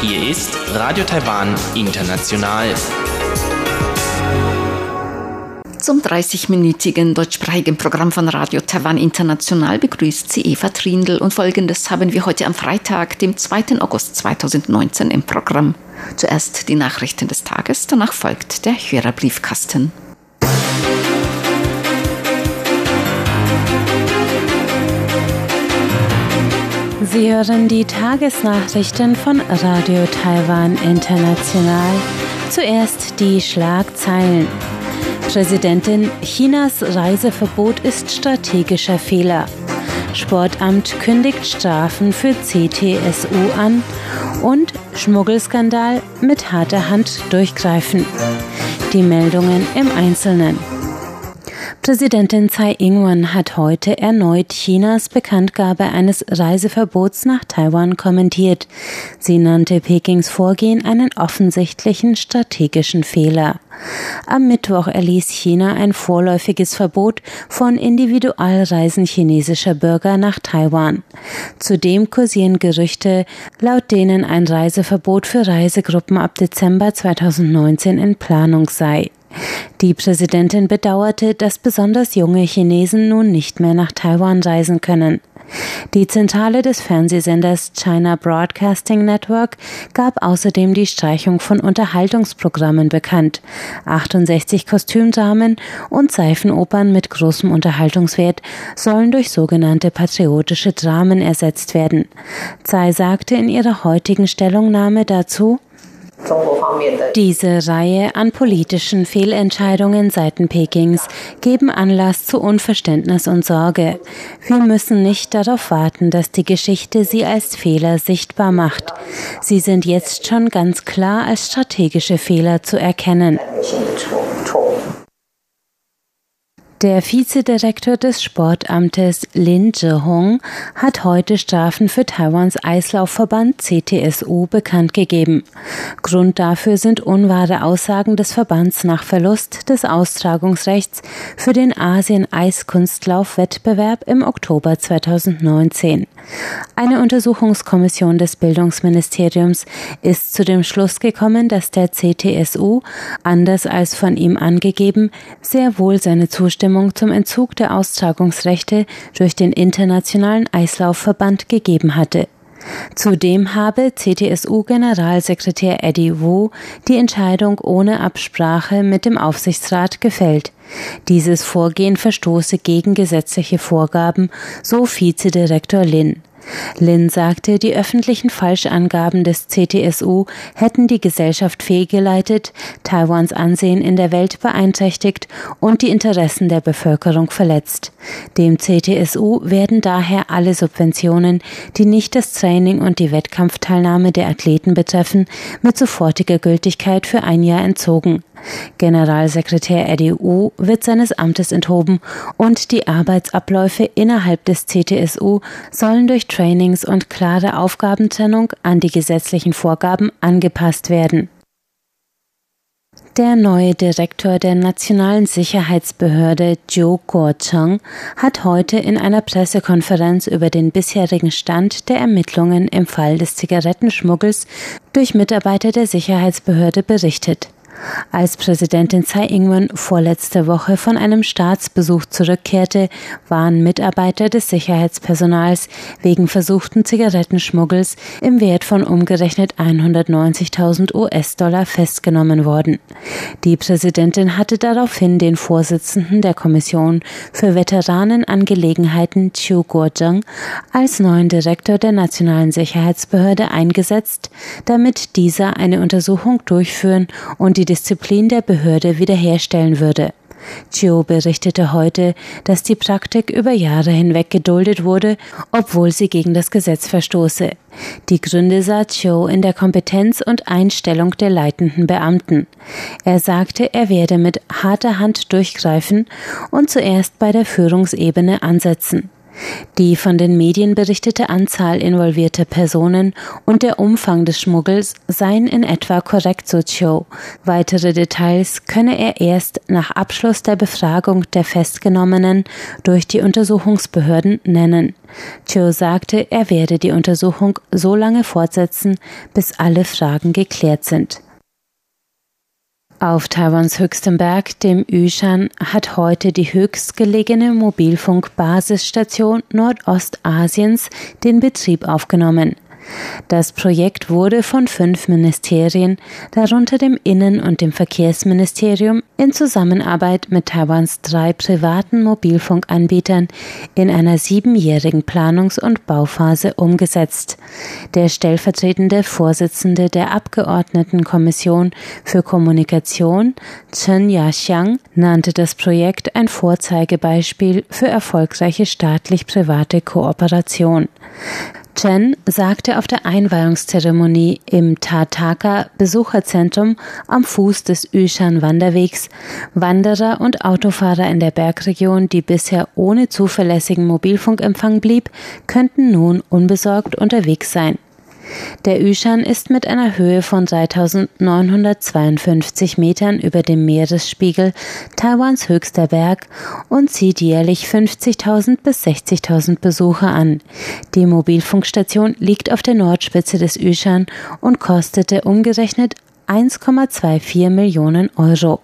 Hier ist Radio Taiwan International. Zum 30-minütigen deutschsprachigen Programm von Radio Taiwan International begrüßt sie Eva Trindl und folgendes haben wir heute am Freitag, dem 2. August 2019 im Programm. Zuerst die Nachrichten des Tages, danach folgt der Hörerbriefkasten. Sie hören die Tagesnachrichten von Radio Taiwan International. Zuerst die Schlagzeilen. Präsidentin, Chinas Reiseverbot ist strategischer Fehler. Sportamt kündigt Strafen für CTSU an und Schmuggelskandal mit harter Hand durchgreifen. Die Meldungen im Einzelnen. Präsidentin Tsai Ing-wen hat heute erneut Chinas Bekanntgabe eines Reiseverbots nach Taiwan kommentiert. Sie nannte Pekings Vorgehen einen offensichtlichen strategischen Fehler. Am Mittwoch erließ China ein vorläufiges Verbot von Individualreisen chinesischer Bürger nach Taiwan. Zudem kursieren Gerüchte, laut denen ein Reiseverbot für Reisegruppen ab Dezember 2019 in Planung sei. Die Präsidentin bedauerte, dass besonders junge Chinesen nun nicht mehr nach Taiwan reisen können. Die Zentrale des Fernsehsenders China Broadcasting Network gab außerdem die Streichung von Unterhaltungsprogrammen bekannt. 68 Kostümdramen und Seifenopern mit großem Unterhaltungswert sollen durch sogenannte patriotische Dramen ersetzt werden. Tsai sagte in ihrer heutigen Stellungnahme dazu, diese Reihe an politischen Fehlentscheidungen seiten Pekings geben Anlass zu Unverständnis und Sorge. Wir müssen nicht darauf warten, dass die Geschichte sie als Fehler sichtbar macht. Sie sind jetzt schon ganz klar als strategische Fehler zu erkennen. Der Vizedirektor des Sportamtes Lin Zhehong hat heute Strafen für Taiwans Eislaufverband CTSU bekannt gegeben. Grund dafür sind unwahre Aussagen des Verbands nach Verlust des Austragungsrechts für den Asien-Eiskunstlauf-Wettbewerb im Oktober 2019. Eine Untersuchungskommission des Bildungsministeriums ist zu dem Schluss gekommen, dass der CTSU, anders als von ihm angegeben, sehr wohl seine Zustimmung Zustimmung zum Entzug der Austragungsrechte durch den Internationalen Eislaufverband gegeben hatte. Zudem habe CTSU-Generalsekretär Eddie Wu die Entscheidung ohne Absprache mit dem Aufsichtsrat gefällt. Dieses Vorgehen verstoße gegen gesetzliche Vorgaben, so Vizedirektor Lin. Lin sagte, die öffentlichen Falschangaben des CTSU hätten die Gesellschaft fehlgeleitet, Taiwans Ansehen in der Welt beeinträchtigt und die Interessen der Bevölkerung verletzt. Dem CTSU werden daher alle Subventionen, die nicht das Training und die Wettkampfteilnahme der Athleten betreffen, mit sofortiger Gültigkeit für ein Jahr entzogen. Generalsekretär RDU wird seines Amtes enthoben und die Arbeitsabläufe innerhalb des CTSU sollen durch Trainings und klare Aufgabentrennung an die gesetzlichen Vorgaben angepasst werden. Der neue Direktor der Nationalen Sicherheitsbehörde Zhou Guocheng hat heute in einer Pressekonferenz über den bisherigen Stand der Ermittlungen im Fall des Zigarettenschmuggels durch Mitarbeiter der Sicherheitsbehörde berichtet. Als Präsidentin Tsai Ing-wen vorletzte Woche von einem Staatsbesuch zurückkehrte, waren Mitarbeiter des Sicherheitspersonals wegen versuchten Zigarettenschmuggels im Wert von umgerechnet 190.000 US-Dollar festgenommen worden. Die Präsidentin hatte daraufhin den Vorsitzenden der Kommission für Veteranenangelegenheiten Chiu Guozheng als neuen Direktor der Nationalen Sicherheitsbehörde eingesetzt, damit dieser eine Untersuchung durchführen und die Disziplin der Behörde wiederherstellen würde. Chio berichtete heute, dass die Praktik über Jahre hinweg geduldet wurde, obwohl sie gegen das Gesetz verstoße. Die Gründe sah Chio in der Kompetenz und Einstellung der leitenden Beamten. Er sagte, er werde mit harter Hand durchgreifen und zuerst bei der Führungsebene ansetzen. Die von den Medien berichtete Anzahl involvierter Personen und der Umfang des Schmuggels seien in etwa korrekt, so Cho. Weitere Details könne er erst nach Abschluss der Befragung der Festgenommenen durch die Untersuchungsbehörden nennen. Cho sagte, er werde die Untersuchung so lange fortsetzen, bis alle Fragen geklärt sind. Auf Taiwans höchstem Berg, dem Yushan, hat heute die höchstgelegene Mobilfunkbasisstation Nordostasiens den Betrieb aufgenommen. Das Projekt wurde von fünf Ministerien, darunter dem Innen- und dem Verkehrsministerium, in Zusammenarbeit mit Taiwans drei privaten Mobilfunkanbietern in einer siebenjährigen Planungs- und Bauphase umgesetzt. Der stellvertretende Vorsitzende der Abgeordnetenkommission für Kommunikation, Chen Yaxiang, nannte das Projekt ein Vorzeigebeispiel für erfolgreiche staatlich-private Kooperation. Chen sagte auf der Einweihungszeremonie im Tataka Besucherzentrum am Fuß des Yushan Wanderwegs, Wanderer und Autofahrer in der Bergregion, die bisher ohne zuverlässigen Mobilfunkempfang blieb, könnten nun unbesorgt unterwegs sein. Der Yushan ist mit einer Höhe von 3952 Metern über dem Meeresspiegel Taiwans höchster Berg und zieht jährlich 50.000 bis 60.000 Besucher an. Die Mobilfunkstation liegt auf der Nordspitze des Yushan und kostete umgerechnet 1,24 Millionen Euro.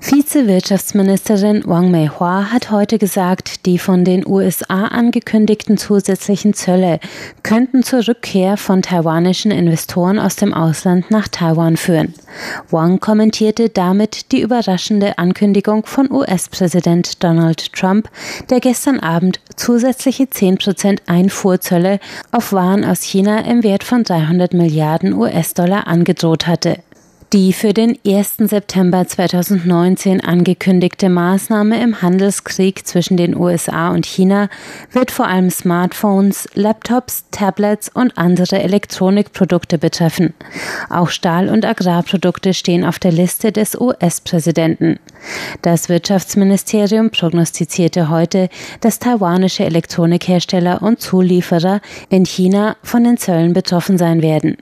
Vize-Wirtschaftsministerin Wang Mei-Hua hat heute gesagt, die von den USA angekündigten zusätzlichen Zölle könnten zur Rückkehr von taiwanischen Investoren aus dem Ausland nach Taiwan führen. Wang kommentierte damit die überraschende Ankündigung von US-Präsident Donald Trump, der gestern Abend zusätzliche 10% Einfuhrzölle auf Waren aus China im Wert von 300 Milliarden US-Dollar angedroht hatte. Die für den 1. September 2019 angekündigte Maßnahme im Handelskrieg zwischen den USA und China wird vor allem Smartphones, Laptops, Tablets und andere Elektronikprodukte betreffen. Auch Stahl- und Agrarprodukte stehen auf der Liste des US-Präsidenten. Das Wirtschaftsministerium prognostizierte heute, dass taiwanische Elektronikhersteller und Zulieferer in China von den Zöllen betroffen sein werden.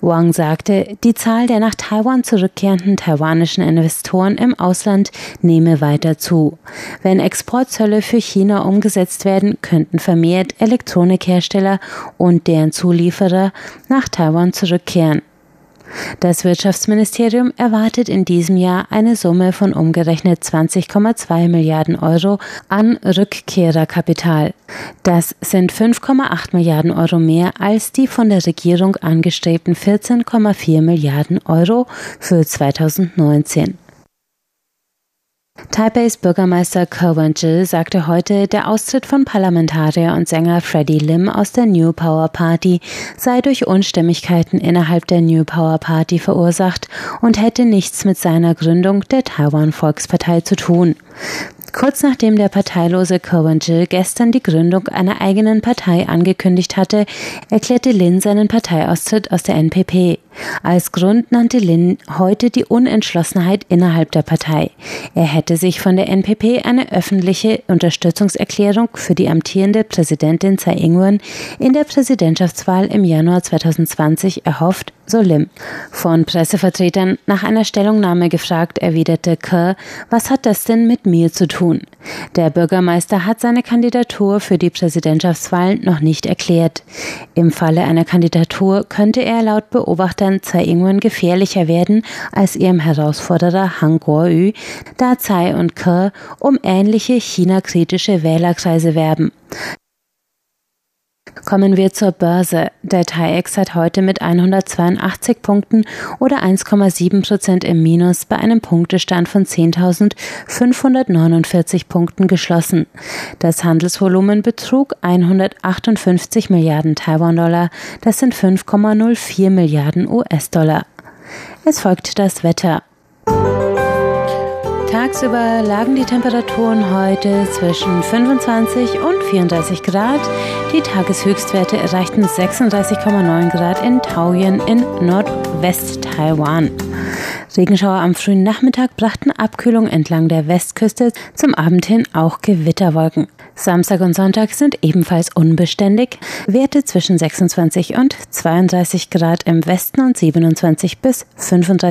Wang sagte, die Zahl der nach Taiwan zurückkehrenden taiwanischen Investoren im Ausland nehme weiter zu. Wenn Exportzölle für China umgesetzt werden, könnten vermehrt Elektronikhersteller und deren Zulieferer nach Taiwan zurückkehren. Das Wirtschaftsministerium erwartet in diesem Jahr eine Summe von umgerechnet 20,2 Milliarden Euro an Rückkehrerkapital. Das sind 5,8 Milliarden Euro mehr als die von der Regierung angestrebten 14,4 Milliarden Euro für 2019. Taipeis Bürgermeister Ko Wen-je sagte heute, der Austritt von Parlamentarier und Sänger Freddie Lim aus der New Power Party sei durch Unstimmigkeiten innerhalb der New Power Party verursacht und hätte nichts mit seiner Gründung der Taiwan Volkspartei zu tun. Kurz nachdem der parteilose Cohen-Jill gestern die Gründung einer eigenen Partei angekündigt hatte, erklärte Lin seinen Parteiaustritt aus der NPP. Als Grund nannte Lin heute die Unentschlossenheit innerhalb der Partei. Er hätte sich von der NPP eine öffentliche Unterstützungserklärung für die amtierende Präsidentin Tsai Ing-wen in der Präsidentschaftswahl im Januar 2020 erhofft, so Lim. Von Pressevertretern nach einer Stellungnahme gefragt, erwiderte Kerr, was hat das denn mit mir zu tun? Der Bürgermeister hat seine Kandidatur für die Präsidentschaftswahlen noch nicht erklärt. Im Falle einer Kandidatur könnte er laut Beobachtern Tsai Ing-wen gefährlicher werden als ihrem Herausforderer Han Kuo-yu, da Tsai und Kerr um ähnliche China-kritische Wählerkreise werben. Kommen wir zur Börse. Der TAIEX hat heute mit 182 Punkten oder 1,7 Prozent im Minus bei einem Punktestand von 10.549 Punkten geschlossen. Das Handelsvolumen betrug 158 Milliarden Taiwan-Dollar. Das sind 5,04 Milliarden US-Dollar. Es folgt das Wetter. Tagsüber lagen die Temperaturen heute zwischen 25 und 34 Grad. Die Tageshöchstwerte erreichten 36,9 Grad in Taoyuan in Nordwest-Taiwan. Regenschauer am frühen Nachmittag brachten Abkühlung entlang der Westküste, zum Abend hin auch Gewitterwolken. Samstag und Sonntag sind ebenfalls unbeständig. Werte zwischen 26 und 32 Grad im Westen und 27 bis 35